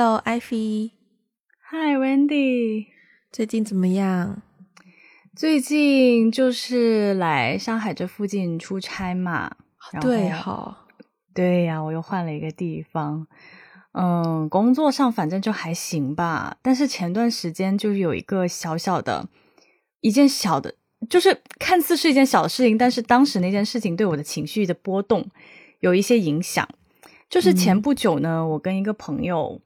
Hello，艾菲。Hi，Wendy。最近怎么样？最近就是来上海这附近出差嘛。对，好。对呀，我又换了一个地方。嗯，工作上反正就还行吧。但是前段时间就是有一个小小的，一件小的，就是看似是一件小的事情，但是当时那件事情对我的情绪的波动有一些影响。就是前不久呢，我跟一个朋友，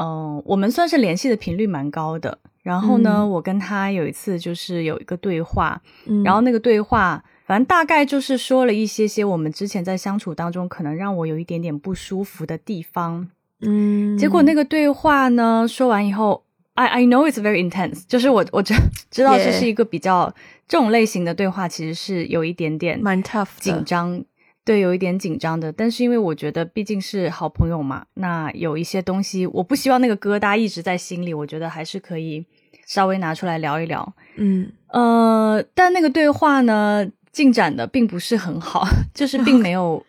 嗯，我们算是联系的频率蛮高的。然后呢，我跟他有一次就是有一个对话，然后那个对话，反正大概就是说了一些些我们之前在相处当中可能让我有一点点不舒服的地方。嗯，结果那个对话呢，说完以后，I I know it's very intense，就是我我知知道这是一个比较这种类型的对话，其实是有一点点蛮 tough 紧张。对，有一点紧张的，但是因为我觉得毕竟是好朋友嘛，那有一些东西我不希望那个疙瘩一直在心里，我觉得还是可以稍微拿出来聊一聊。嗯呃，但那个对话呢，进展的并不是很好，就是并没有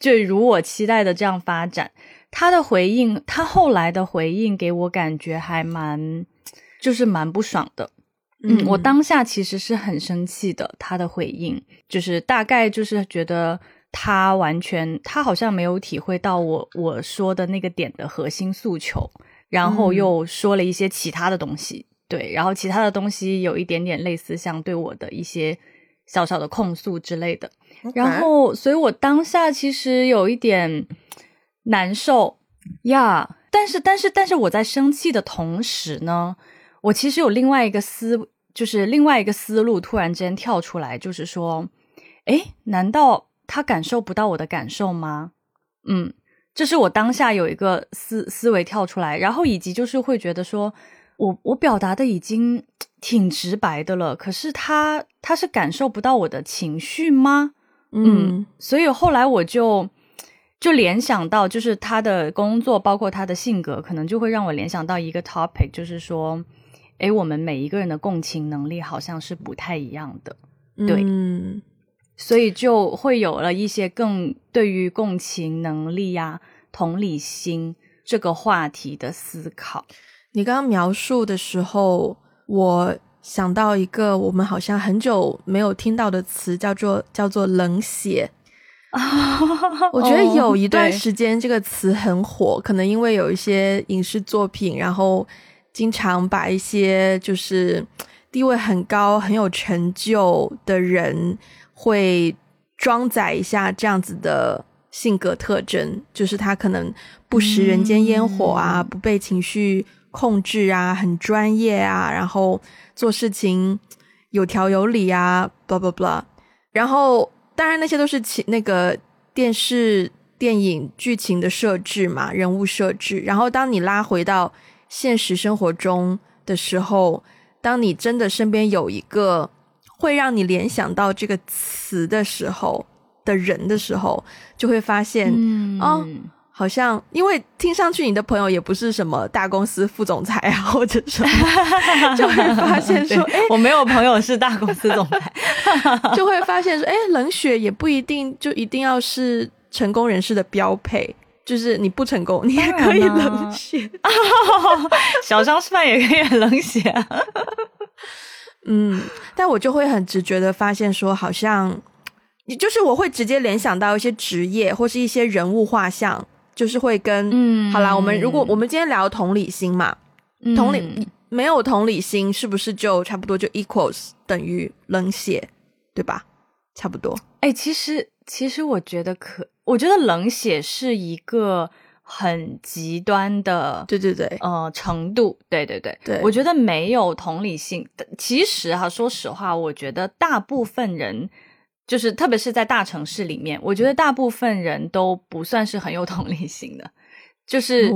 就如我期待的这样发展。他的回应，他后来的回应给我感觉还蛮，就是蛮不爽的。嗯，我当下其实是很生气的，他的回应就是大概就是觉得。他完全，他好像没有体会到我我说的那个点的核心诉求，然后又说了一些其他的东西，对，然后其他的东西有一点点类似像对我的一些小小的控诉之类的，然后，所以我当下其实有一点难受呀，但是，但是，但是我在生气的同时呢，我其实有另外一个思，就是另外一个思路突然间跳出来，就是说，诶，难道？他感受不到我的感受吗？嗯，这是我当下有一个思思维跳出来，然后以及就是会觉得说，我我表达的已经挺直白的了，可是他他是感受不到我的情绪吗？嗯，所以后来我就就联想到，就是他的工作，包括他的性格，可能就会让我联想到一个 topic，就是说，诶，我们每一个人的共情能力好像是不太一样的，对。所以就会有了一些更对于共情能力呀、同理心这个话题的思考。你刚刚描述的时候，我想到一个我们好像很久没有听到的词，叫做叫做冷血。我觉得有一段时间这个词很火，可能因为有一些影视作品，然后经常把一些就是地位很高、很有成就的人。会装载一下这样子的性格特征，就是他可能不食人间烟火啊，不被情绪控制啊，很专业啊，然后做事情有条有理啊，blah blah blah。然后当然那些都是情那个电视电影剧情的设置嘛，人物设置。然后当你拉回到现实生活中的时候，当你真的身边有一个。会让你联想到这个词的时候的人的时候，就会发现，哦，好像因为听上去你的朋友也不是什么大公司副总裁啊，或者什么，就会发 现说，哎，我没有朋友是大公司总裁，就会发现说，哎，冷血也不一定就一定要是成功人士的标配，就是你不成功，你也可以冷血，小商贩也可以很冷血。嗯，但我就会很直觉的发现，说好像，你就是我会直接联想到一些职业或是一些人物画像，就是会跟，嗯，好啦，我们如果我们今天聊同理心嘛，同理没有同理心，是不是就差不多就 equals 等于冷血，对吧？差不多。哎，其实其实我觉得可，我觉得冷血是一个。很极端的，对对对，呃，程度，对对对，对我觉得没有同理心。其实哈，说实话，我觉得大部分人，就是特别是在大城市里面，我觉得大部分人都不算是很有同理心的。就是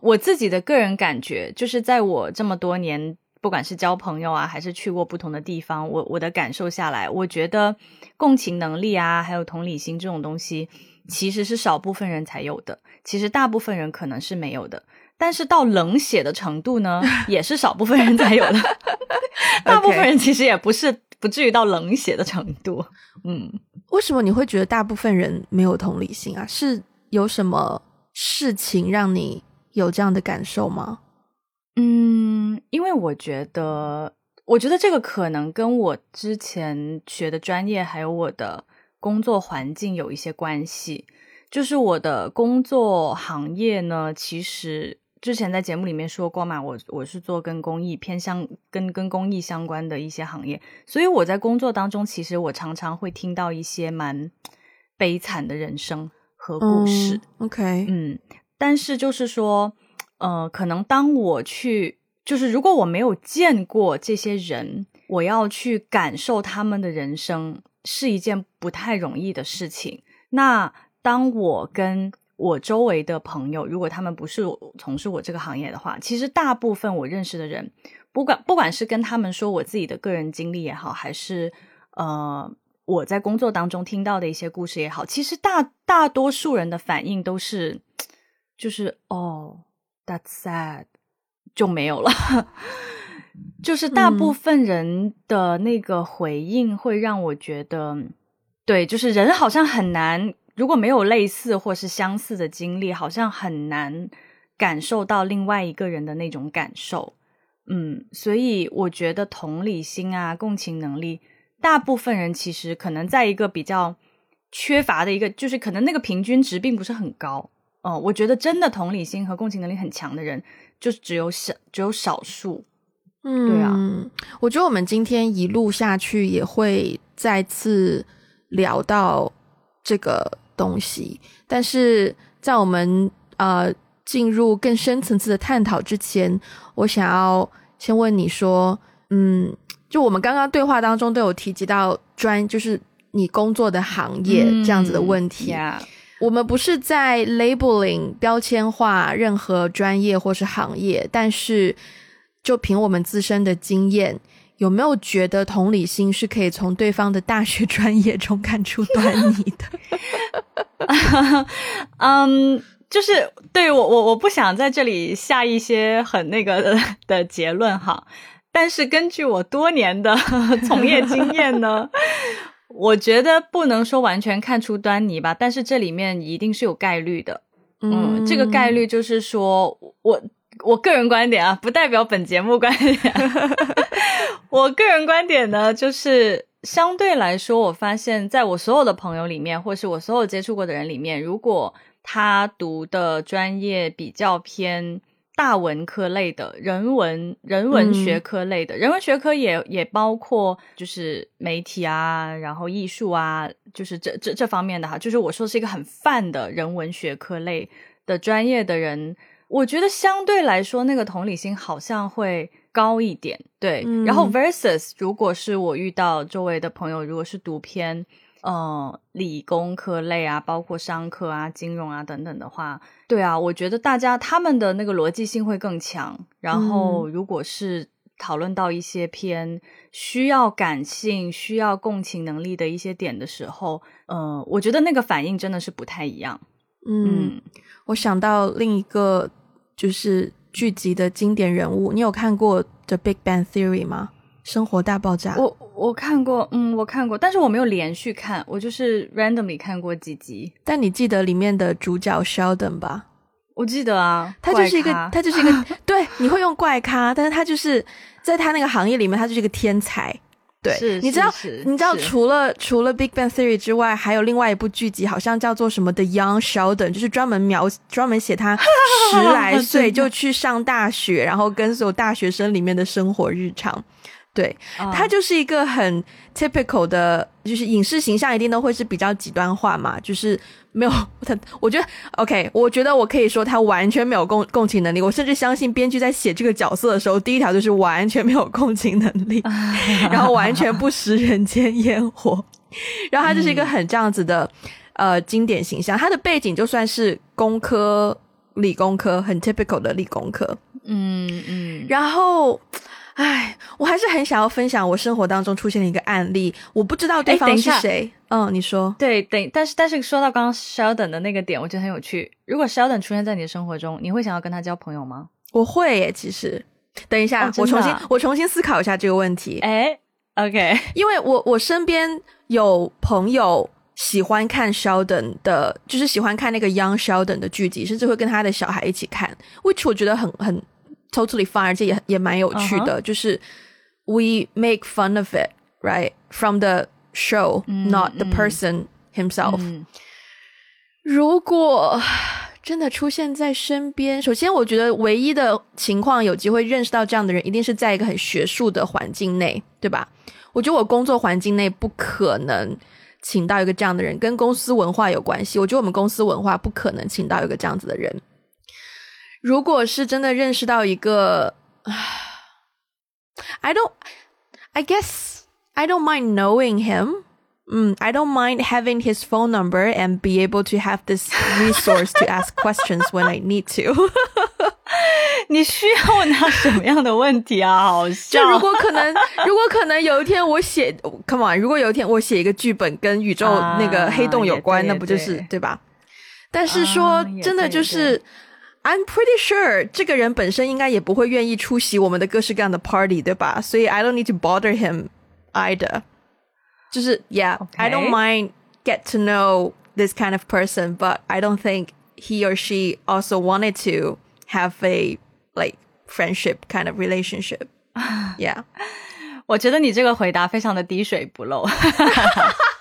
我自己的个人感觉，就是在我这么多年，不管是交朋友啊，还是去过不同的地方，我我的感受下来，我觉得共情能力啊，还有同理心这种东西。其实是少部分人才有的，其实大部分人可能是没有的。但是到冷血的程度呢，也是少部分人才有的。大部分人其实也不是不至于到冷血的程度。嗯，为什么你会觉得大部分人没有同理心啊？是有什么事情让你有这样的感受吗？嗯，因为我觉得，我觉得这个可能跟我之前学的专业还有我的工作环境有一些关系。就是我的工作行业呢，其实之前在节目里面说过嘛，我我是做跟公益偏向、跟跟公益相关的一些行业，所以我在工作当中，其实我常常会听到一些蛮悲惨的人生和故事。OK，嗯，但是就是说，呃，可能当我去，就是如果我没有见过这些人，我要去感受他们的人生，是一件不太容易的事情。那当我跟我周围的朋友，如果他们不是从事我这个行业的话，其实大部分我认识的人，不管不管是跟他们说我自己的个人经历也好，还是呃我在工作当中听到的一些故事也好，其实大大多数人的反应都是，就是哦，that's sad，就没有了。就是大部分人的那个回应会让我觉得，对，就是人好像很难。如果没有类似或是相似的经历，好像很难感受到另外一个人的那种感受。嗯，所以我觉得同理心啊、共情能力，大部分人其实可能在一个比较缺乏的一个，就是可能那个平均值并不是很高。哦，我觉得真的同理心和共情能力很强的人，就只有少只有少数。嗯，对啊，我觉得我们今天一路下去也会再次聊到这个。东西，但是在我们呃进入更深层次的探讨之前，我想要先问你说，嗯，就我们刚刚对话当中都有提及到专，就是你工作的行业这样子的问题。我们不是在 labeling 标签化任何专业或是行业，但是就凭我们自身的经验。有没有觉得同理心是可以从对方的大学专业中看出端倪的？嗯，就是对我我我不想在这里下一些很那个的结论哈，但是根据我多年的 从业经验呢，我觉得不能说完全看出端倪吧，但是这里面一定是有概率的。嗯，这个概率就是说我。我个人观点啊，不代表本节目观点。我个人观点呢，就是相对来说，我发现在我所有的朋友里面，或是我所有接触过的人里面，如果他读的专业比较偏大文科类的，人文人文学科类的，人文学科也也包括就是媒体啊，然后艺术啊，就是这这这方面的哈，就是我说是一个很泛的人文学科类的专业的人。我觉得相对来说，那个同理心好像会高一点，对。然后 versus 如果是我遇到周围的朋友，如果是读偏呃理工科类啊，包括商科啊、金融啊等等的话，对啊，我觉得大家他们的那个逻辑性会更强。然后如果是讨论到一些偏需要感性、需要共情能力的一些点的时候，呃，我觉得那个反应真的是不太一样。嗯，我想到另一个。就是剧集的经典人物，你有看过《The Big Bang Theory》吗？生活大爆炸。我我看过，嗯，我看过，但是我没有连续看，我就是 randomly 看过几集。但你记得里面的主角 Sheldon 吧？我记得啊，他就是一个，他就是一个，对，你会用怪咖，但是他就是在他那个行业里面，他就是一个天才。对，你知道，你知道，除了除了《Big Bang Theory》之外，还有另外一部剧集，好像叫做什么《The Young Sheldon》，就是专门描专门写他十 来岁就去上大学，然后跟所有大学生里面的生活日常。对，他就是一个很 typical 的，就是影视形象一定都会是比较极端化嘛，就是没有他，我觉得 OK，我觉得我可以说他完全没有共共情能力，我甚至相信编剧在写这个角色的时候，第一条就是完全没有共情能力，然后完全不食人间烟火，然后他就是一个很这样子的呃经典形象，他的背景就算是工科、理工科，很 typical 的理工科，嗯嗯，然后。唉，我还是很想要分享我生活当中出现的一个案例。我不知道对方是谁。嗯，你说。对，等，但是但是说到刚刚 Sheldon 的那个点，我觉得很有趣。如果 Sheldon 出现在你的生活中，你会想要跟他交朋友吗？我会耶，其实。等一下，我重新我重新思考一下这个问题。哎，OK，因为我我身边有朋友喜欢看 Sheldon 的，就是喜欢看那个 Young Sheldon 的剧集，甚至会跟他的小孩一起看，which 我觉得很很 totally fine，而且也也蛮有趣的。就是 we make fun of it, right from the show, not the person himself。如果真的出现在身边，首先我觉得唯一的情况有机会认识到这样的人，一定是在一个很学术的环境内，对吧？我觉得我工作环境内不可能。请到一个这样的人，跟公司文化有关系。我觉得我们公司文化不可能请到一个这样子的人。如果是真的认识到一个 ，I don't, I guess I don't mind knowing him. 嗯，I don't mind having his phone number and be able to have this resource to ask questions when I need to. 你需要问他什么样的问题啊？好笑。就如果可能，如果可能有一天我写，Come on，如果有一天我写一个剧本跟宇宙那个黑洞有关，那不就是对吧？但是说真的，就是 ，I'm pretty sure 这个人本身应该也不会愿意出席我们的各式各样的 party，对吧？所以 I don't need to bother him either。就是 Yeah，I don't mind get to know this kind of person，but I don't think he or she also wanted to have a like friendship kind of relationship. Yeah. 我觉得你这个回答非常的滴水不漏。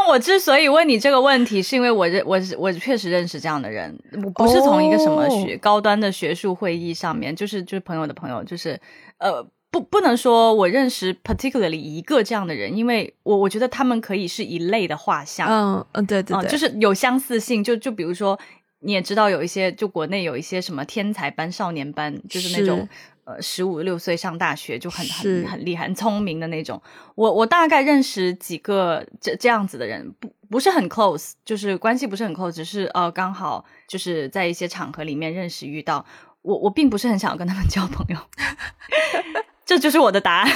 但我之所以问你这个问题，是因为我认我我确实认识这样的人，我不是从一个什么学高端的学术会议上面，就是就是朋友的朋友，就是呃不不能说我认识 particularly 一个这样的人，因为我我觉得他们可以是一类的画像，嗯嗯对对对，就是有相似性，就就比如说。你也知道有一些，就国内有一些什么天才班、少年班，就是那种呃十五六岁上大学就很很很厉害、很聪明的那种。我我大概认识几个这这样子的人，不不是很 close，就是关系不是很 close，只是呃刚好就是在一些场合里面认识遇到。我我并不是很想要跟他们 交朋友，这就是我的答案。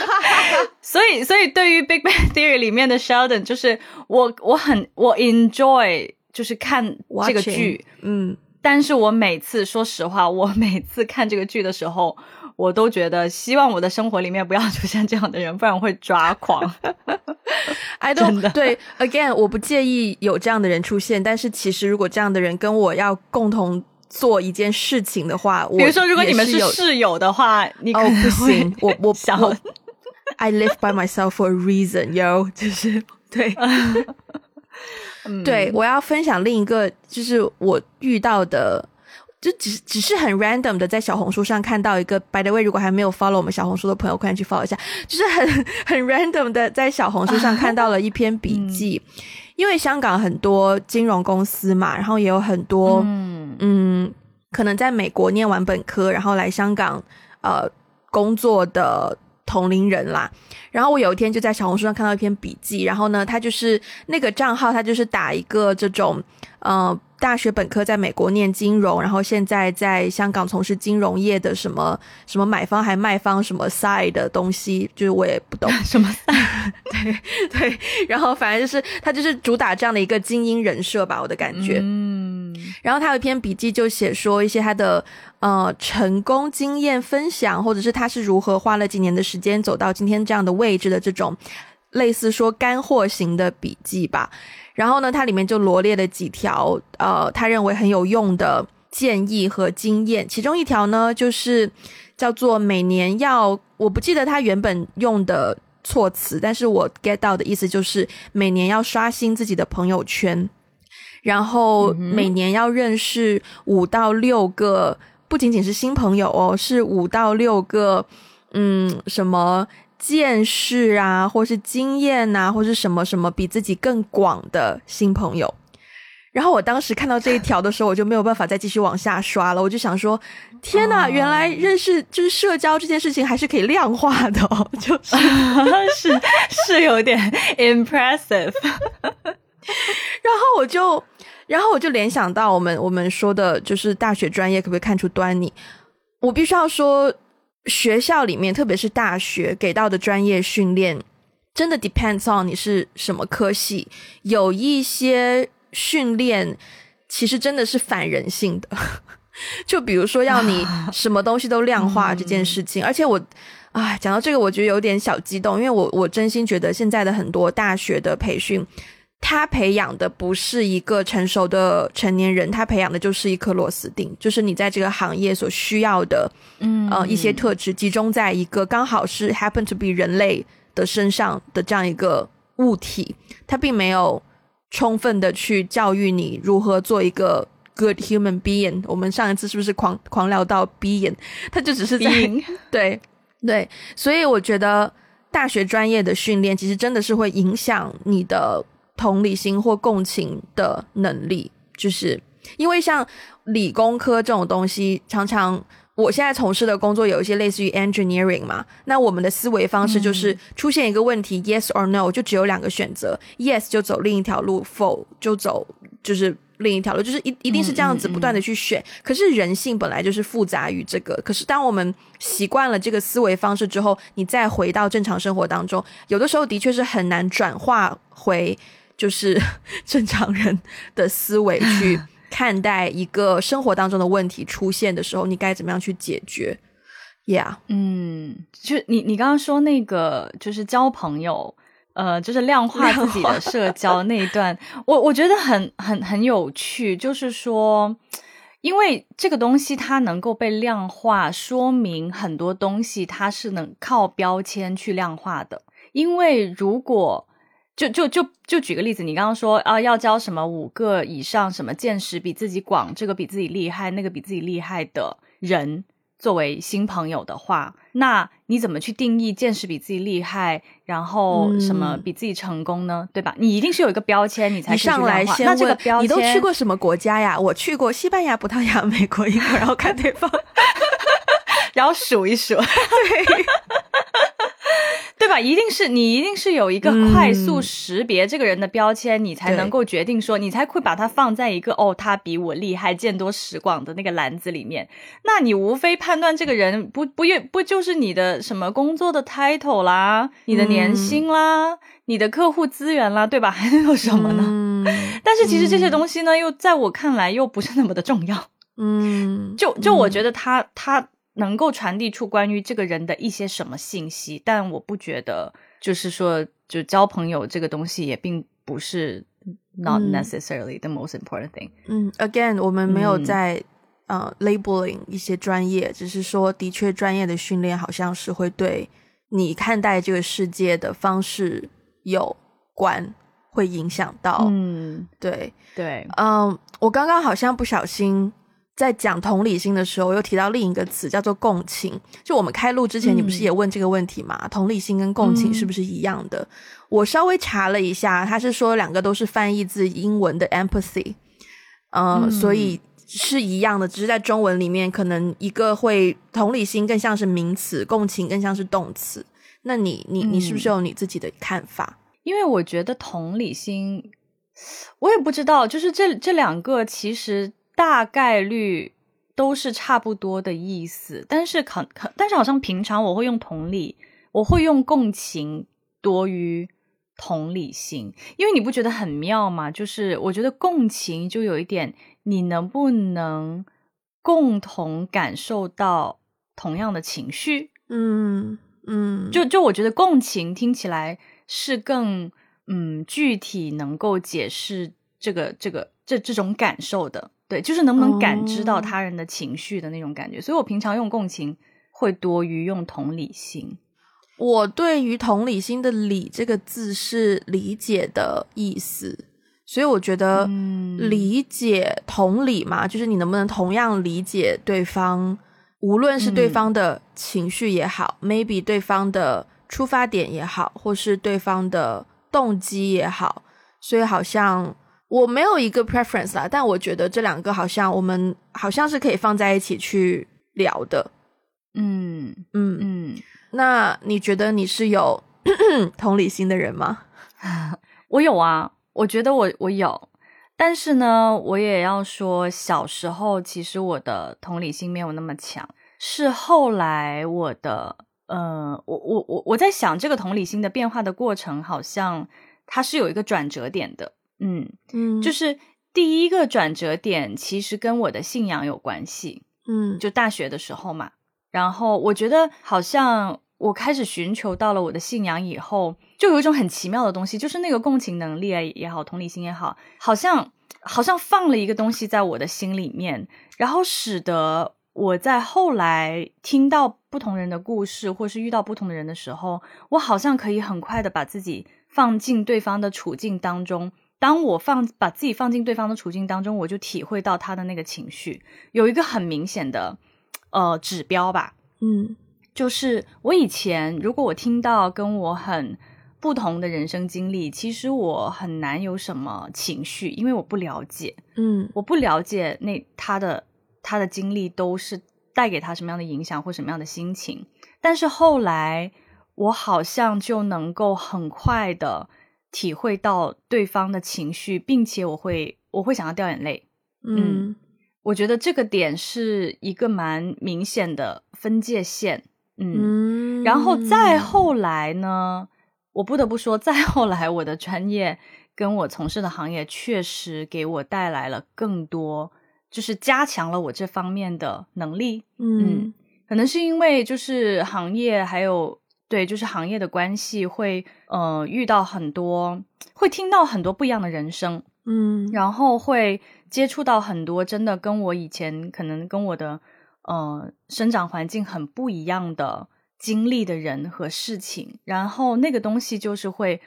所以所以对于 Big Bang Theory 里面的 Sheldon，就是我我很我 enjoy。就是看这个剧，嗯，但是我每次说实话，我每次看这个剧的时候，我都觉得希望我的生活里面不要出现这样的人，不然会抓狂。I don't 对，Again，我不介意有这样的人出现，但是其实如果这样的人跟我要共同做一件事情的话，比如说如果你们是室友的话，你哦不行，我我我，I live by myself for a reason，yo，就是对。对，我要分享另一个，就是我遇到的，就只只是很 random 的，在小红书上看到一个。By the way，如果还没有 follow 我们小红书的朋友，快去 follow 一下。就是很很 random 的，在小红书上看到了一篇笔记，因为香港很多金融公司嘛，然后也有很多嗯，可能在美国念完本科，然后来香港呃工作的。同龄人啦，然后我有一天就在小红书上看到一篇笔记，然后呢，他就是那个账号，他就是打一个这种，呃，大学本科在美国念金融，然后现在在香港从事金融业的什么什么买方还卖方什么 side 的东西，就是我也不懂 什么 side，对对，然后反正就是他就是主打这样的一个精英人设吧，我的感觉，嗯，然后他有一篇笔记就写说一些他的。呃，成功经验分享，或者是他是如何花了几年的时间走到今天这样的位置的这种类似说干货型的笔记吧。然后呢，它里面就罗列了几条呃，他认为很有用的建议和经验。其中一条呢，就是叫做每年要，我不记得他原本用的措辞，但是我 get 到的意思就是每年要刷新自己的朋友圈，然后每年要认识五到六个。不仅仅是新朋友哦，是五到六个，嗯，什么见识啊，或是经验呐，或是什么什么比自己更广的新朋友。然后我当时看到这一条的时候，我就没有办法再继续往下刷了。我就想说，天呐，原来认识就是社交这件事情还是可以量化的，哦，就是 是是有点 impressive。然后我就。然后我就联想到我们我们说的就是大学专业可不可以看出端倪？我必须要说，学校里面特别是大学给到的专业训练，真的 depends on 你是什么科系。有一些训练其实真的是反人性的，就比如说要你 什么东西都量化这件事情。而且我啊，讲到这个，我觉得有点小激动，因为我我真心觉得现在的很多大学的培训，他培养的不是一个成熟的成年人，他培养的就是一颗螺丝钉，就是你在这个行业所需要的，嗯呃一些特质集中在一个刚好是 happen to be 人类的身上的这样一个物体，他并没有充分的去教育你如何做一个。Good human being，我们上一次是不是狂狂聊到 being？他就只是在 对对，所以我觉得大学专业的训练其实真的是会影响你的同理心或共情的能力，就是因为像理工科这种东西，常常我现在从事的工作有一些类似于 engineering 嘛，那我们的思维方式就是出现一个问题，yes or no，就只有两个选择，yes 就走另一条路否就走就是。另一条路就是一一定是这样子不断的去选，可是人性本来就是复杂于这个。可是当我们习惯了这个思维方式之后，你再回到正常生活当中，有的时候的确是很难转化回就是 正常人的思维去 看待一个生活当中的问题出现的时候，你该怎么样去解决？Yeah，嗯，就你你刚刚说那个就是交朋友。呃，就是量化自己的社交那一段，我我觉得很很很有趣。就是说，因为这个东西它能够被量化，说明很多东西它是能靠标签去量化的。因为如果就就就就举个例子，你刚刚说啊，要交什么五个以上，什么见识比自己广，这个比自己厉害，那个比自己厉害的人。作为新朋友的话，那你怎么去定义见识比自己厉害，然后什么比自己成功呢？对吧？你一定是有一个标签，你才上来先问你都去过什么国家呀？我去过西班牙、葡萄牙、美国、英国，然后看对方，然后数一数，对。对吧？一定是你，一定是有一个快速识别这个人的标签，你才能够决定说，你才会把它放在一个哦，他比我厉害、见多识广的那个篮子里面。那你无非判断这个人不不也不就是你的什么工作的 title 啦，你的年薪啦，你的客户资源啦，对吧？还能有什么呢？但是其实这些东西呢，又在我看来又不是那么的重要。嗯，就就我觉得他他。能够传递出关于这个人的一些什么信息，但我不觉得，就是说，就交朋友这个东西也并不是 not necessarily the most important thing。嗯，again，我们没有在呃 labeling 一些专业，只是说，的确，专业的训练好像是会对你看待这个世界的方式有关，会影响到。嗯，对对，嗯，我刚刚好像不小心。在讲同理心的时候，又提到另一个词叫做共情。就我们开录之前，你不是也问这个问题吗？同理心跟共情是不是一样的？我稍微查了一下，他是说两个都是翻译自英文的 empathy，嗯，所以是一样的，只是在中文里面，可能一个会同理心更像是名词，共情更像是动词。那你你你是不是有你自己的看法？因为我觉得同理心，我也不知道，就是这这两个其实。大概率都是差不多的意思，但是可可，但是好像平常我会用同理，我会用共情多于同理心，因为你不觉得很妙吗？就是我觉得共情就有一点，你能不能共同感受到同样的情绪？嗯嗯，就就我觉得共情听起来是更嗯具体，能够解释这个这个这这种感受的。对，就是能不能感知到他人的情绪的那种感觉，所以我平常用共情会多于用同理心。我对于同理心的“理”这个字是理解的意思，所以我觉得理解同理嘛，就是你能不能同样理解对方，无论是对方的情绪也好，maybe 对方的出发点也好，或是对方的动机也好，所以好像。我没有一个 preference 啦，但我觉得这两个好像我们好像是可以放在一起去聊的。嗯嗯嗯。那你觉得你是有 同理心的人吗？我有啊，我觉得我我有，但是呢，我也要说，小时候其实我的同理心没有那么强，是后来我的，呃，我我我我在想这个同理心的变化的过程，好像它是有一个转折点的。嗯嗯，就是第一个转折点，其实跟我的信仰有关系。嗯，就大学的时候嘛，然后我觉得好像我开始寻求到了我的信仰以后，就有一种很奇妙的东西，就是那个共情能力也好，同理心也好，好像好像放了一个东西在我的心里面，然后使得我在后来听到不同人的故事，或是遇到不同的人的时候，我好像可以很快的把自己放进对方的处境当中。当我放把自己放进对方的处境当中，我就体会到他的那个情绪，有一个很明显的呃指标吧，嗯。就是我以前，如果我听到跟我很不同的人生经历，其实我很难有什么情绪，因为我不了解，嗯，我不了解那他的他的经历都是带给他什么样的影响或什么样的心情。但是后来，我好像就能够很快的体会到对方的情绪，并且我会我会想要掉眼泪，嗯，我觉得这个点是一个蛮明显的分界线。嗯，然后再后来呢？我不得不说，再后来，我的专业跟我从事的行业确实给我带来了更多，就是加强了我这方面的能力。嗯，可能是因为就是行业还有对，就是行业的关系，会呃遇到很多，会听到很多不一样的人生。嗯，然后会接触到很多真的跟我以前可能跟我的。呃，生长环境很不一样的经历的人和事情，然后那个东西就是会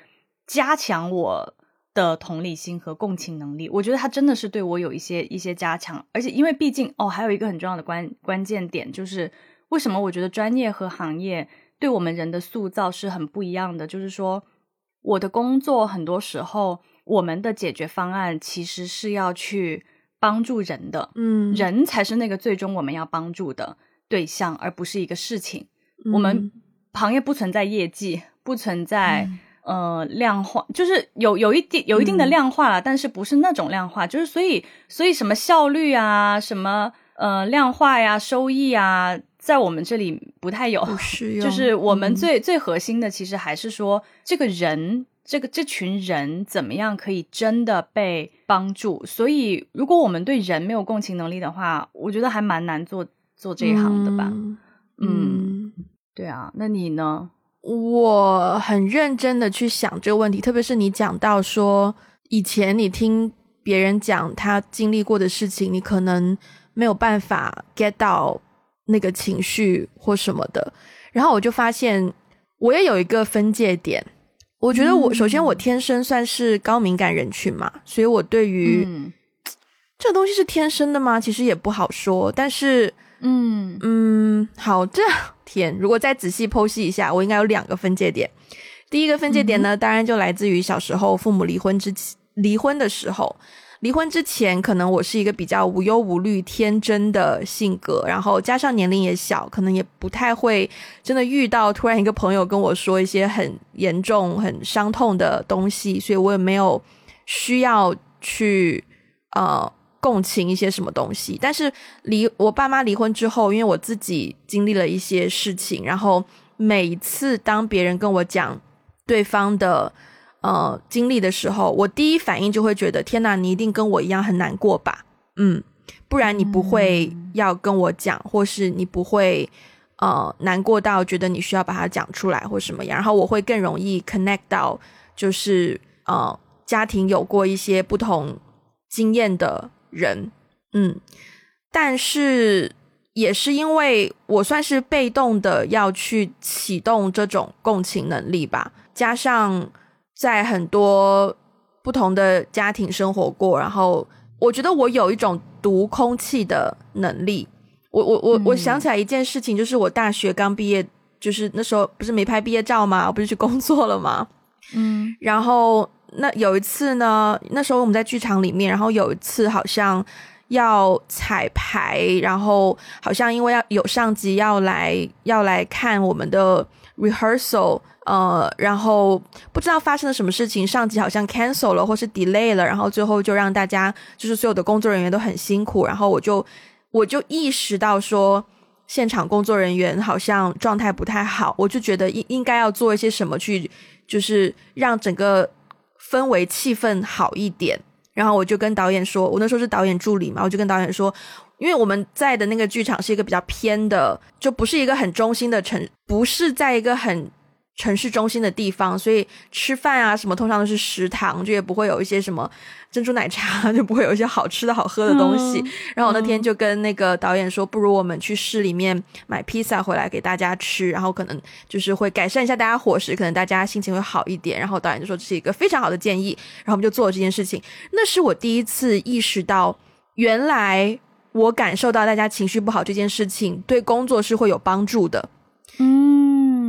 加强我的同理心和共情能力。我觉得它真的是对我有一些一些加强，而且因为毕竟哦，还有一个很重要的关关键点就是为什么我觉得专业和行业对我们人的塑造是很不一样的。就是说，我的工作很多时候，我们的解决方案其实是要去。帮助人的，嗯，人才是那个最终我们要帮助的对象，而不是一个事情。我们行业不存在业绩，不存在呃量化，就是有有一定有一定的量化了，但是不是那种量化，就是所以所以什么效率啊，什么呃量化呀，收益啊，在我们这里不太有，就是我们最最核心的，其实还是说这个人。这个这群人怎么样可以真的被帮助？所以，如果我们对人没有共情能力的话，我觉得还蛮难做做这一行的吧。嗯，对啊，那你呢？我很认真的去想这个问题，特别是你讲到说，以前你听别人讲他经历过的事情，你可能没有办法 get 到那个情绪或什么的，然后我就发现我也有一个分界点。我觉得我首先我天生算是高敏感人群嘛，所以我对于 这东西是天生的吗？其实也不好说。但是，嗯嗯，好，这天如果再仔细剖析一下，我应该有两个分界点。第一个分界点呢，当然就来自于小时候父母离婚之离婚的时候。离婚之前，可能我是一个比较无忧无虑、天真的性格，然后加上年龄也小，可能也不太会真的遇到突然一个朋友跟我说一些很严重、很伤痛的东西，所以我也没有需要去呃共情一些什么东西。但是离我爸妈离婚之后，因为我自己经历了一些事情，然后每次当别人跟我讲对方的。呃，经历的时候，我第一反应就会觉得，天哪，你一定跟我一样很难过吧？嗯，不然你不会要跟我讲，或是你不会呃难过到觉得你需要把它讲出来或什么样。然后我会更容易 connect 到，就是呃家庭有过一些不同经验的人，嗯，但是也是因为我算是被动的要去启动这种共情能力吧，加上。在很多不同的家庭生活过，然后我觉得我有一种读空气的能力。我我我我想起来一件事情，就是我大学刚毕业，就是那时候不是没拍毕业照吗？我不是去工作了吗？嗯，然后那有一次呢，那时候我们在剧场里面，然后有一次好像要彩排，然后好像因为要有上级要来要来看我们的 rehearsal。呃，然后不知道发生了什么事情，上级好像 cancel 了或是 delay 了，然后最后就让大家就是所有的工作人员都很辛苦，然后我就我就意识到说，现场工作人员好像状态不太好，我就觉得应应该要做一些什么去，就是让整个氛围气氛好一点。然后我就跟导演说，我那时候是导演助理嘛，我就跟导演说，因为我们在的那个剧场是一个比较偏的，就不是一个很中心的城，不是在一个很城市中心的地方，所以吃饭啊什么通常都是食堂，就也不会有一些什么珍珠奶茶，就不会有一些好吃的好喝的东西。然后我那天就跟那个导演说，不如我们去市里面买披萨回来给大家吃，然后可能就是会改善一下大家伙食，可能大家心情会好一点。然后导演就说这是一个非常好的建议，然后我们就做了这件事情。那是我第一次意识到，原来我感受到大家情绪不好这件事情对工作是会有帮助的。嗯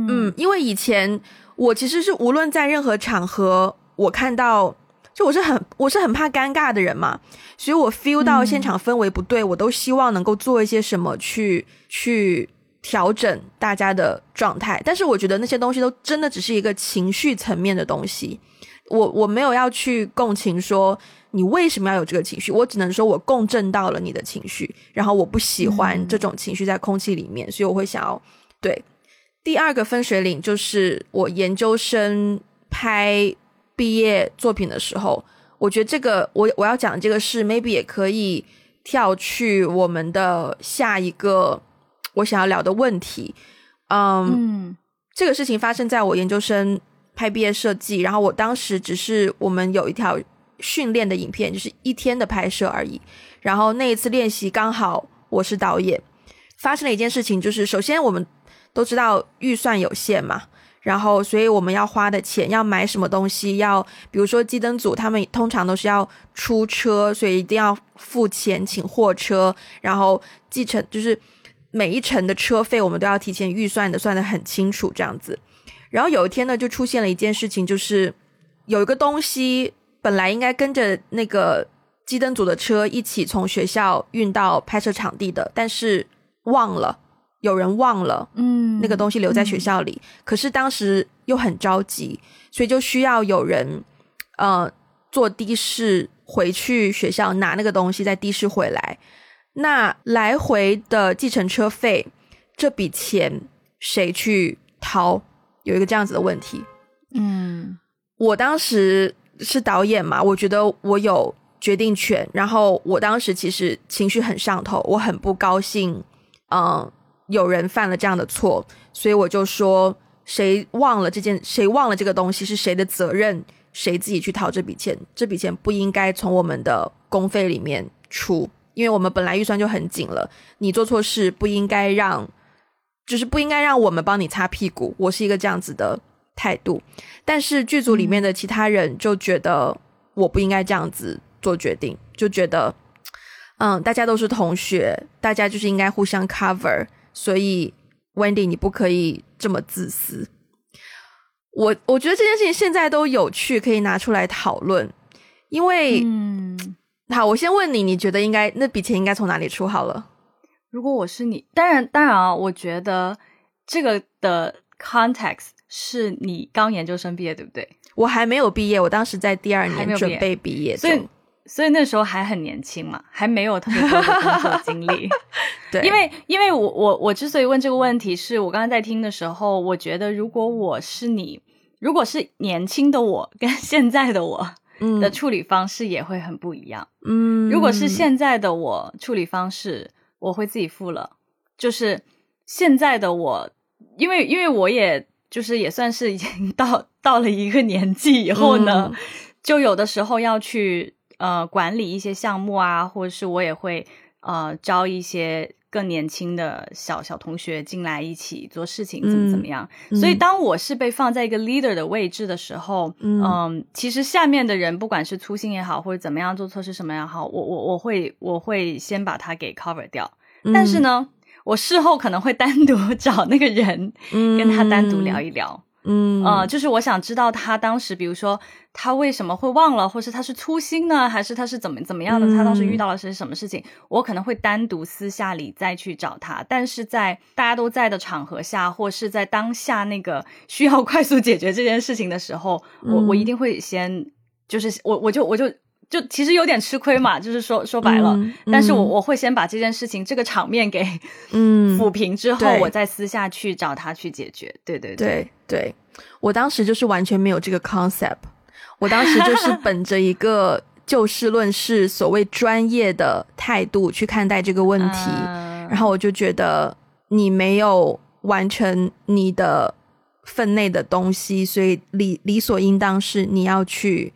嗯，因为以前我其实是无论在任何场合，我看到就我是很我是很怕尴尬的人嘛，所以我 feel 到现场氛围不对，我都希望能够做一些什么去去调整大家的状态。但是我觉得那些东西都真的只是一个情绪层面的东西，我我没有要去共情说你为什么要有这个情绪，我只能说我共振到了你的情绪，然后我不喜欢这种情绪在空气里面，所以我会想要对。第二个分水岭就是我研究生拍毕业作品的时候，我觉得这个我我要讲这个事，maybe 也可以跳去我们的下一个我想要聊的问题。嗯，这个事情发生在我研究生拍毕业设计，然后我当时只是我们有一条训练的影片，就是一天的拍摄而已。然后那一次练习刚好我是导演，发生了一件事情，就是首先我们。都知道预算有限嘛，然后所以我们要花的钱要买什么东西，要比如说机灯组他们通常都是要出车，所以一定要付钱请货车，然后继承就是每一程的车费我们都要提前预算的算的很清楚这样子。然后有一天呢，就出现了一件事情，就是有一个东西本来应该跟着那个机灯组的车一起从学校运到拍摄场地的，但是忘了。有人忘了，嗯，那个东西留在学校里，可是当时又很着急，所以就需要有人，呃，坐的士回去学校拿那个东西，再的士回来。那来回的计程车费，这笔钱谁去掏？有一个这样子的问题。嗯，我当时是导演嘛，我觉得我有决定权，然后我当时其实情绪很上头，我很不高兴，嗯。有人犯了这样的错，所以我就说，谁忘了这件，谁忘了这个东西是谁的责任，谁自己去掏这笔钱。这笔钱不应该从我们的公费里面出，因为我们本来预算就很紧了。你做错事不应该让，就是不应该让我们帮你擦屁股。我是一个这样子的态度，但是剧组里面的其他人就觉得我不应该这样子做决定，就觉得，嗯，大家都是同学，大家就是应该互相 cover。所以，Wendy，你不可以这么自私。我我觉得这件事情现在都有趣，可以拿出来讨论。因为，嗯，好，我先问你，你觉得应该那笔钱应该从哪里出？好了，如果我是你，当然，当然啊，我觉得这个的 context 是你刚研究生毕业，对不对？我还没有毕业，我当时在第二年准备毕业，所以。所以那时候还很年轻嘛，还没有特别多的工作 经历。对，因为因为我我我之所以问这个问题，是我刚刚在听的时候，我觉得如果我是你，如果是年轻的我跟现在的我的处理方式也会很不一样。嗯，如果是现在的我处理方式，我会自己付了。就是现在的我，因为因为我也就是也算是已经 到到了一个年纪以后呢，就有的时候要去。呃，管理一些项目啊，或者是我也会呃招一些更年轻的小小同学进来一起做事情，怎么怎么样。所以当我是被放在一个 leader 的位置的时候，嗯，其实下面的人不管是粗心也好，或者怎么样做错事什么也好，我我我会我会先把它给 cover 掉。但是呢，我事后可能会单独 找那个人跟他单独聊一聊。嗯呃，就是我想知道他当时，比如说他为什么会忘了，或是他是粗心呢，还是他是怎么怎么样的？他当时遇到了些什么事情？我可能会单独私下里再去找他，但是在大家都在的场合下，或是在当下那个 需要快速解决这件事情的时候，我我一定会先，就是我我就我就。就其实有点吃亏嘛，就是说说白了，但是我我会先把这件事情这个场面给嗯抚平之后，我再私下去找他去解决。对对对对，我当时就是完全没有这个 concept，我当时就是 本着一个就事论事、所谓专业的态度去看待这个问题，然后我就觉得你没有完成你的分内的东西，所以理理所应当是你要去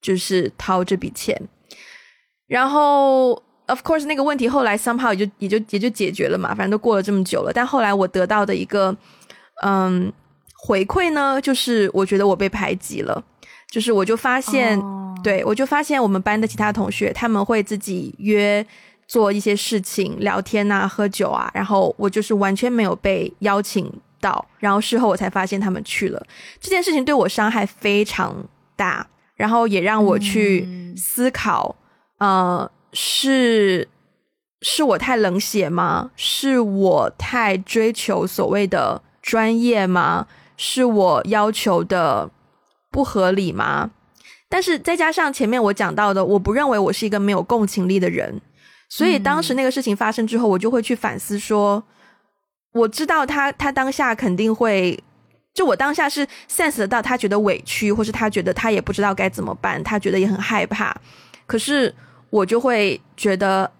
就是掏这笔钱。然后，of course，那个问题后来 somehow 也就也就也就解决了嘛，反正都过了这么久了。但后来我得到的一个嗯回馈呢，就是我觉得我被排挤了，就是我就发现。对，我就发现我们班的其他同学他们会自己约做一些事情、聊天啊、喝酒啊，然后我就是完全没有被邀请到，然后事后我才发现他们去了。这件事情对我伤害非常大，然后也让我去思考：呃，是是我太冷血吗？是我太追求所谓的专业吗？是我要求的不合理吗？但是再加上前面我讲到的，我不认为我是一个没有共情力的人，所以当时那个事情发生之后，我就会去反思说，我知道他他当下肯定会，就我当下是 sense 到他觉得委屈，或是他觉得他也不知道该怎么办，他觉得也很害怕，可是我就会觉得，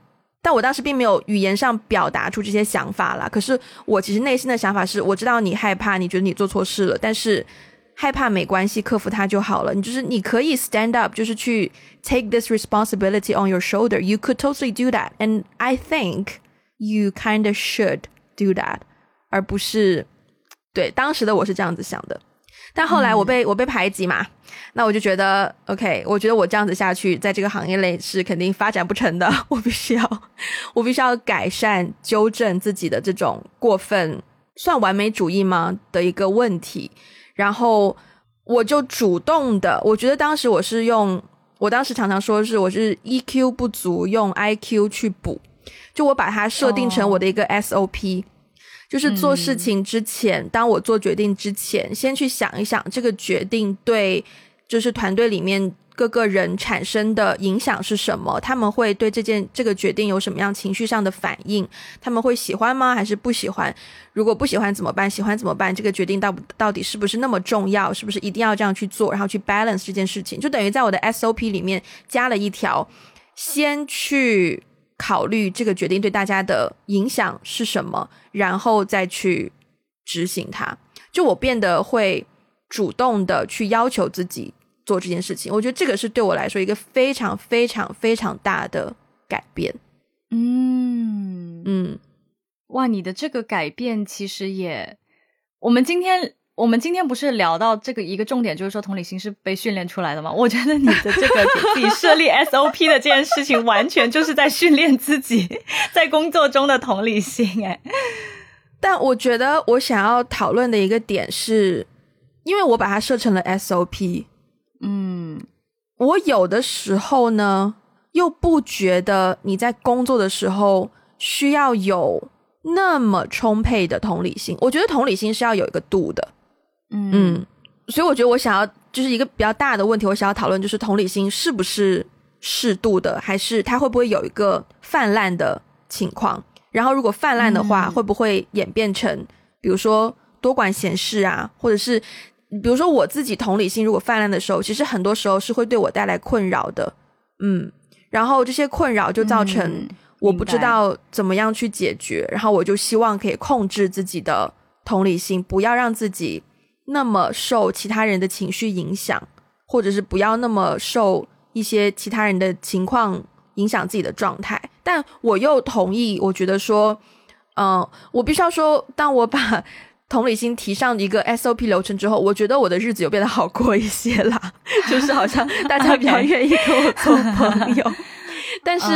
但我当时并没有语言上表达出这些想法啦。可是我其实内心的想法是，我知道你害怕，你觉得你做错事了，但是。害怕没关系，克服它就好了。你就是你可以 stand up，就是去 take this responsibility on your shoulder. You could totally do that, and I think you kind of should do that，而不是对当时的我是这样子想的。但后来我被我被排挤嘛，那我就觉得 OK，我觉得我这样子下去，在这个行业内是肯定发展不成的。我必须要，我必须要改善、纠正自己的这种过分算完美主义吗的一个问题。然后我就主动的，我觉得当时我是用，我当时常常说是我是 EQ 不足，用 IQ 去补，就我把它设定成我的一个 SOP，就是做事情之前，当我做决定之前，先去想一想这个决定对，就是团队里面。各个人产生的影响是什么？他们会对这件这个决定有什么样情绪上的反应？他们会喜欢吗？还是不喜欢？如果不喜欢怎么办？喜欢怎么办？这个决定到到底是不是那么重要？是不是一定要这样去做？然后去 balance 这件事情，就等于在我的 SOP 里面加了一条：先去考虑这个决定对大家的影响是什么，然后再去执行它。就我变得会主动的去要求自己。做这件事情，我觉得这个是对我来说一个非常非常非常大的改变。嗯嗯，哇，你的这个改变其实也，我们今天我们今天不是聊到这个一个重点，就是说同理心是被训练出来的吗？我觉得你的这个给自己设立 SOP 的这件事情，完全就是在训练自己在工作中的同理心。哎，但我觉得我想要讨论的一个点是，因为我把它设成了 SOP。嗯，我有的时候呢，又不觉得你在工作的时候需要有那么充沛的同理心。我觉得同理心是要有一个度的，嗯，所以我觉得我想要就是一个比较大的问题，我想要讨论就是同理心是不是适度的，还是它会不会有一个泛滥的情况？然后如果泛滥的话，会不会演变成比如说多管闲事啊，或者是？比如说我自己同理心如果泛滥的时候，其实很多时候是会对我带来困扰的，嗯，然后这些困扰就造成我不知道怎么样去解决，然后我就希望可以控制自己的同理心，不要让自己那么受其他人的情绪影响，或者是不要那么受一些其他人的情况影响自己的状态。但我又同意，我觉得说，嗯，我必须要说，当我把。同理心提上一个 SOP 流程之后，我觉得我的日子有变得好过一些啦，就是好像大家比较愿意跟我做朋友。但是，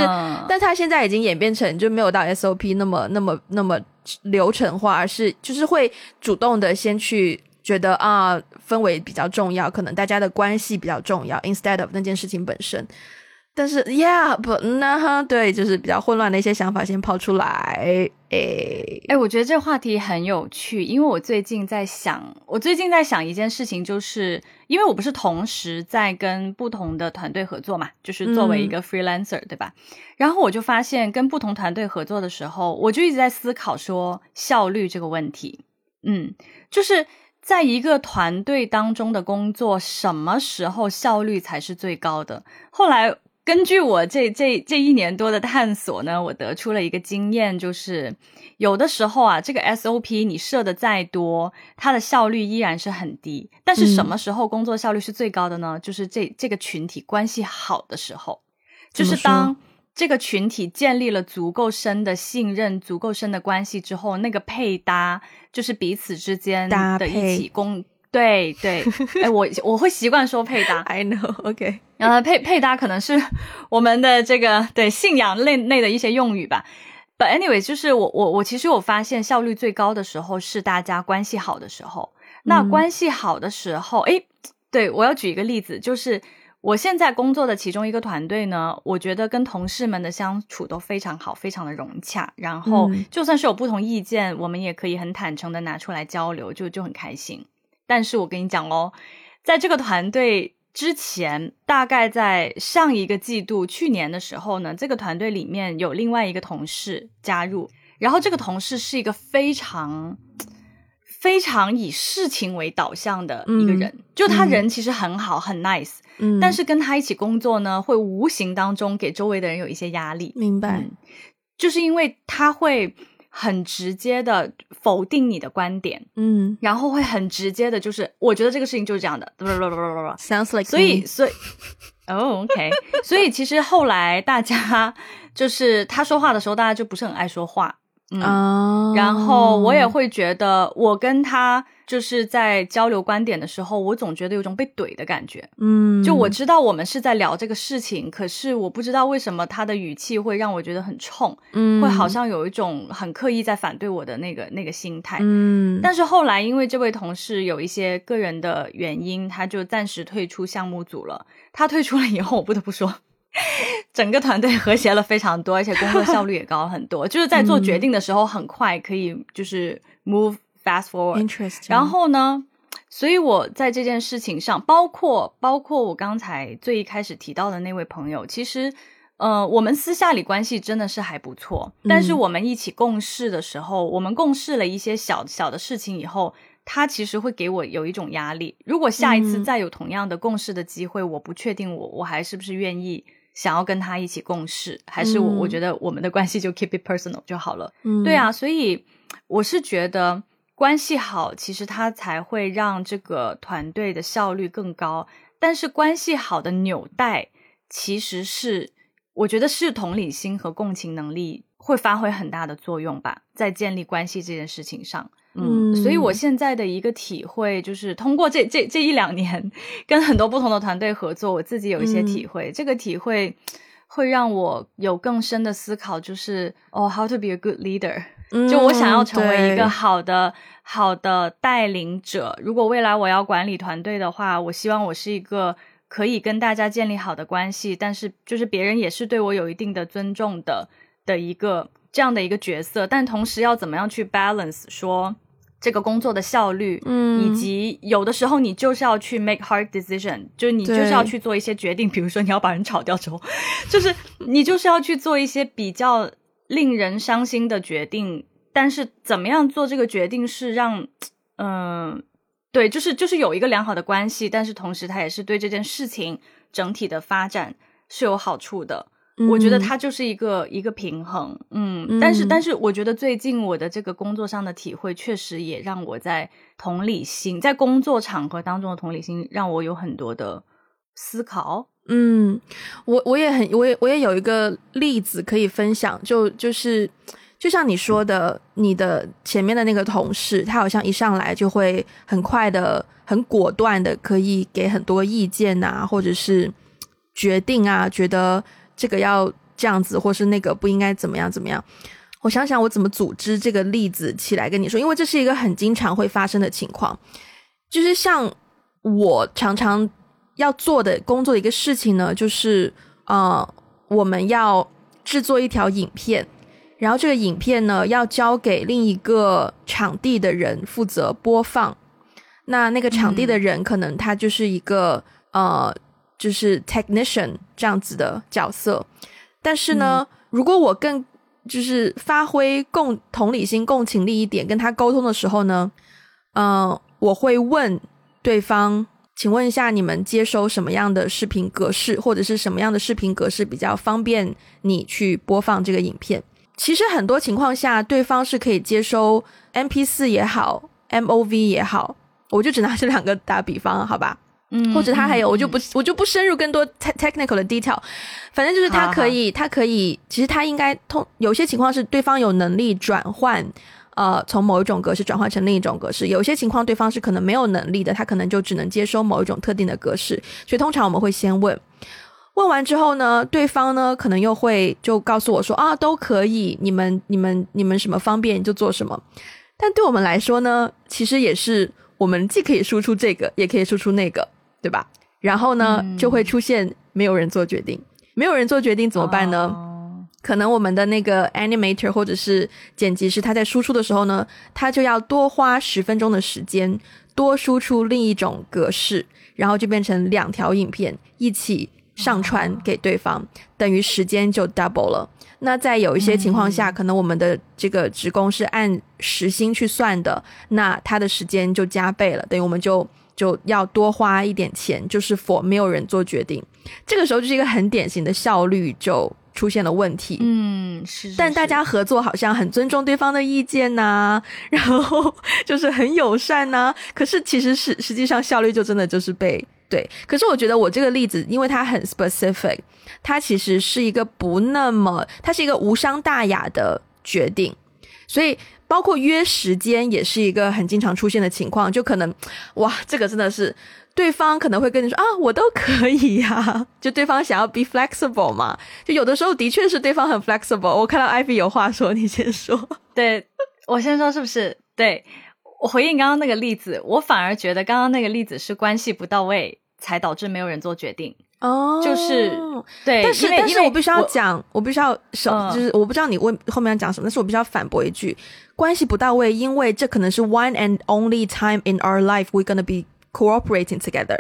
但他现在已经演变成就没有到 SOP 那么、那么、那么流程化，而是就是会主动的先去觉得啊，氛围比较重要，可能大家的关系比较重要，instead of 那件事情本身。但是，Yeah，不，那哈，对，就是比较混乱的一些想法先抛出来，诶，哎，我觉得这话题很有趣，因为我最近在想，我最近在想一件事情，就是因为我不是同时在跟不同的团队合作嘛，就是作为一个 freelancer，对吧？然后我就发现，跟不同团队合作的时候，我就一直在思考说效率这个问题，嗯，就是在一个团队当中的工作，什么时候效率才是最高的？后来。根据我这这这一年多的探索呢，我得出了一个经验，就是有的时候啊，这个 SOP 你设的再多，它的效率依然是很低。但是什么时候工作效率是最高的呢？就是这这个群体关系好的时候，就是当。这个群体建立了足够深的信任、足够深的关系之后，那个配搭就是彼此之间的一起共，对对，哎，我我会习惯说配搭，I know，OK，然后配配搭可能是我们的这个对信仰类内的一些用语吧。But anyway，就是我我我其实我发现效率最高的时候是大家关系好的时候。那关系好的时候，哎，对我要举一个例子，就是。我现在工作的其中一个团队呢，我觉得跟同事们的相处都非常好，非常的融洽。然后就算是有不同意见，我们也可以很坦诚的拿出来交流，就就很开心。但是我跟你讲哦，在这个团队之前，大概在上一个季度，去年的时候呢，这个团队里面有另外一个同事加入，然后这个同事是一个非常。非常以事情为导向的一个人，就他人其实很好，很 nice，嗯，但是跟他一起工作呢，会无形当中给周围的人有一些压力。明白，就是因为他会很直接的否定你的观点，嗯，然后会很直接的，就是我觉得这个事情就是这样的，sounds like，所以，所以，哦，OK，所以其实后来大家 就是他说话的时候，大家就不是很爱说话。嗯，然后我也会觉得，我跟他就是在交流观点的时候，我总觉得有种被怼的感觉。嗯，就我知道我们是在聊这个事情，可是我不知道为什么他的语气会让我觉得很冲，嗯，会好像有一种很刻意在反对我的那个那个心态。嗯，但是后来因为这位同事有一些个人的原因，他就暂时退出项目组了。他退出了以后，我不得不说。整个团队和谐了非常多，而且工作效率也高很多。就是在做决定的时候很快，可以就是 move fast forward。然后呢，所以我在这件事情上，包括包括我刚才最一开始提到的那位朋友，其实呃，我们私下里关系真的是还不错。但是我们一起共事的时候，我们共事了一些小小的事情以后，他其实会给我有一种压力。如果下一次再有同样的共事的机会，我不确定我我还是不是愿意。想要跟他一起共事，还是我我觉得我们的关系就 keep it personal 就好了。嗯，对啊，所以我是觉得关系好，其实它才会让这个团队的效率更高。但是关系好的纽带，其实是我觉得是同理心和共情能力会发挥很大的作用吧，在建立关系这件事情上。嗯，所以我现在的一个体会就是，通过这这这一两年跟很多不同的团队合作，我自己有一些体会。这个体会会让我有更深的思考，就是哦，how to be a good leader。就我想要成为一个好的好的带领者。如果未来我要管理团队的话，我希望我是一个可以跟大家建立好的关系，但是就是别人也是对我有一定的尊重的的一个这样的一个角色。但同时要怎么样去 balance 说。这个工作的效率，嗯，以及有的时候你就是要去 make hard decision，就是你就是要去做一些决定，比如说你要把人炒掉之后，就是你就是要去做一些比较令人伤心的决定。但是怎么样做这个决定是让，嗯，对，就是就是有一个良好的关系，但是同时它也是对这件事情整体的发展是有好处的。我觉得它就是一个一个平衡，嗯，但是但是我觉得最近我的这个工作上的体会，确实也让我在同理心，在工作场合当中的同理心，让我有很多的思考。嗯，我我也很，我也我也有一个例子可以分享，就就是就像你说的，你的前面的那个同事，他好像一上来就会很快的、很果断的，可以给很多意见啊，或者是决定啊，觉得。这个要这样子，或是那个不应该怎么样怎么样？我想想，我怎么组织这个例子起来跟你说，因为这是一个很经常会发生的情况，就是像我常常要做的工作的一个事情呢，就是呃，我们要制作一条影片，然后这个影片呢要交给另一个场地的人负责播放，那那个场地的人可能他就是一个呃。就是 technician 这样子的角色，但是呢，如果我更就是发挥共同理心、共情力一点，跟他沟通的时候呢，嗯，我会问对方请问一下，你们接收什么样的视频格式，或者是什么样的视频格式比较方便你去播放这个影片？其实很多情况下，对方是可以接收 MP 四也好，MOV 也好，我就只拿这两个打比方，好吧？嗯，或者他还有，我就不我就不深入更多 technical 的 detail，反正就是他可以，他可以，其实他应该通有些情况是对方有能力转换。呃，从某一种格式转换成另一种格式，有些情况对方是可能没有能力的，他可能就只能接收某一种特定的格式。所以通常我们会先问，问完之后呢，对方呢可能又会就告诉我说啊，都可以，你们你们你们什么方便就做什么。但对我们来说呢，其实也是我们既可以输出这个，也可以输出那个，对吧？然后呢，就会出现没有人做决定，没有人做决定怎么办呢？可能我们的那个 animator 或者是剪辑师，他在输出的时候呢，他就要多花十分钟的时间，多输出另一种格式，然后就变成两条影片一起上传给对方，等于时间就 double 了。那在有一些情况下，可能我们的这个职工是按时薪去算的，那他的时间就加倍了，等于我们就就要多花一点钱，就是 for 没有人做决定，这个时候就是一个很典型的效率就。出现了问题，嗯，是，但大家合作好像很尊重对方的意见呐，然后就是很友善呐。可是其实是实际上效率就真的就是被对。可是我觉得我这个例子，因为它很 specific，它其实是一个不那么，它是一个无伤大雅的决定，所以包括约时间也是一个很经常出现的情况，就可能哇，这个真的是。对方可能会跟你说啊，我都可以呀，就对方想要 be flexible 嘛，就有的时候的确是对方很 flexible。我看到 Ivy 有话说，你先说。对我先说是不是？对我回应刚刚那个例子，我反而觉得刚刚那个例子是关系不到位，才导致没有人做决定。哦，就是对，但是但是我必须要讲，我必须要什，就是我不知道你问后面要讲什么，但是我必须要反驳一句，关系不到位，因为这可能是 one and only time in our life we're gonna be。Cooperating together，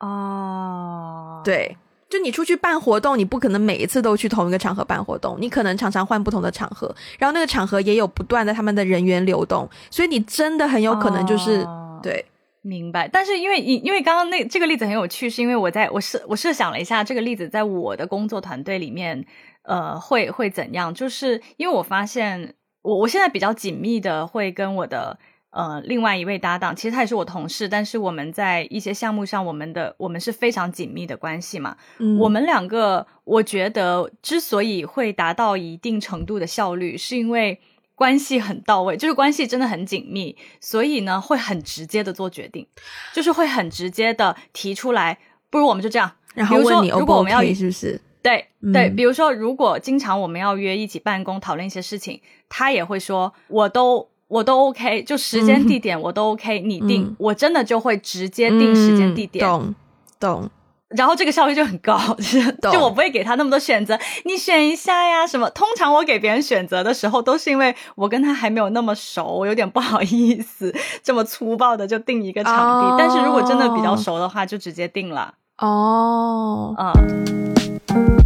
哦，对，就你出去办活动，你不可能每一次都去同一个场合办活动，你可能常常换不同的场合，然后那个场合也有不断的他们的人员流动，所以你真的很有可能就是对，明白。但是因为因因为刚刚那这个例子很有趣，是因为我在我设我设想了一下这个例子在我的工作团队里面，呃，会会怎样？就是因为我发现我我现在比较紧密的会跟我的。呃，另外一位搭档，其实他也是我同事，但是我们在一些项目上，我们的我们是非常紧密的关系嘛。我们两个，我觉得之所以会达到一定程度的效率，是因为关系很到位，就是关系真的很紧密，所以呢，会很直接的做决定，就是会很直接的提出来，不如我们就这样。然后问你，如果我们要是不是？对对，比如说，如果经常我们要约一起办公讨论一些事情，他也会说，我都。我都 OK，就时间地点我都 OK，你定，我真的就会直接定时间地点，懂懂，然后这个效率就很高，就我不会给他那么多选择，你选一下呀什么。通常我给别人选择的时候，都是因为我跟他还没有那么熟，我有点不好意思这么粗暴的就定一个场地。但是如果真的比较熟的话，就直接定了。哦，嗯。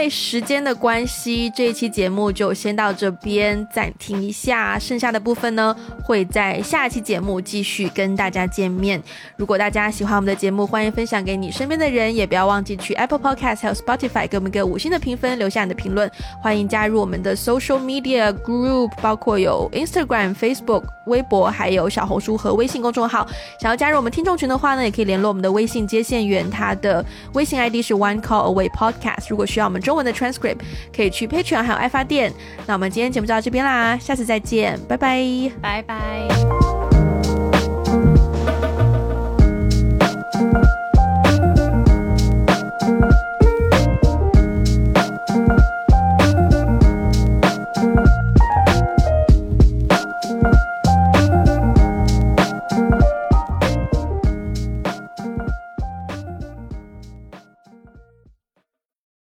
因为时间的关系，这一期节目就先到这边暂停一下，剩下的部分呢会在下一期节目继续跟大家见面。如果大家喜欢我们的节目，欢迎分享给你身边的人，也不要忘记去 Apple Podcast 还有 Spotify 给我们一个五星的评分，留下你的评论。欢迎加入我们的 Social Media Group，包括有 Instagram、Facebook、微博，还有小红书和微信公众号。想要加入我们听众群的话呢，也可以联络我们的微信接线员，他的微信 ID 是 One Call Away Podcast。如果需要我们中文的 transcript 可以去 Patreon 还有爱发电。那我们今天节目就到这边啦，下次再见，拜拜，拜拜。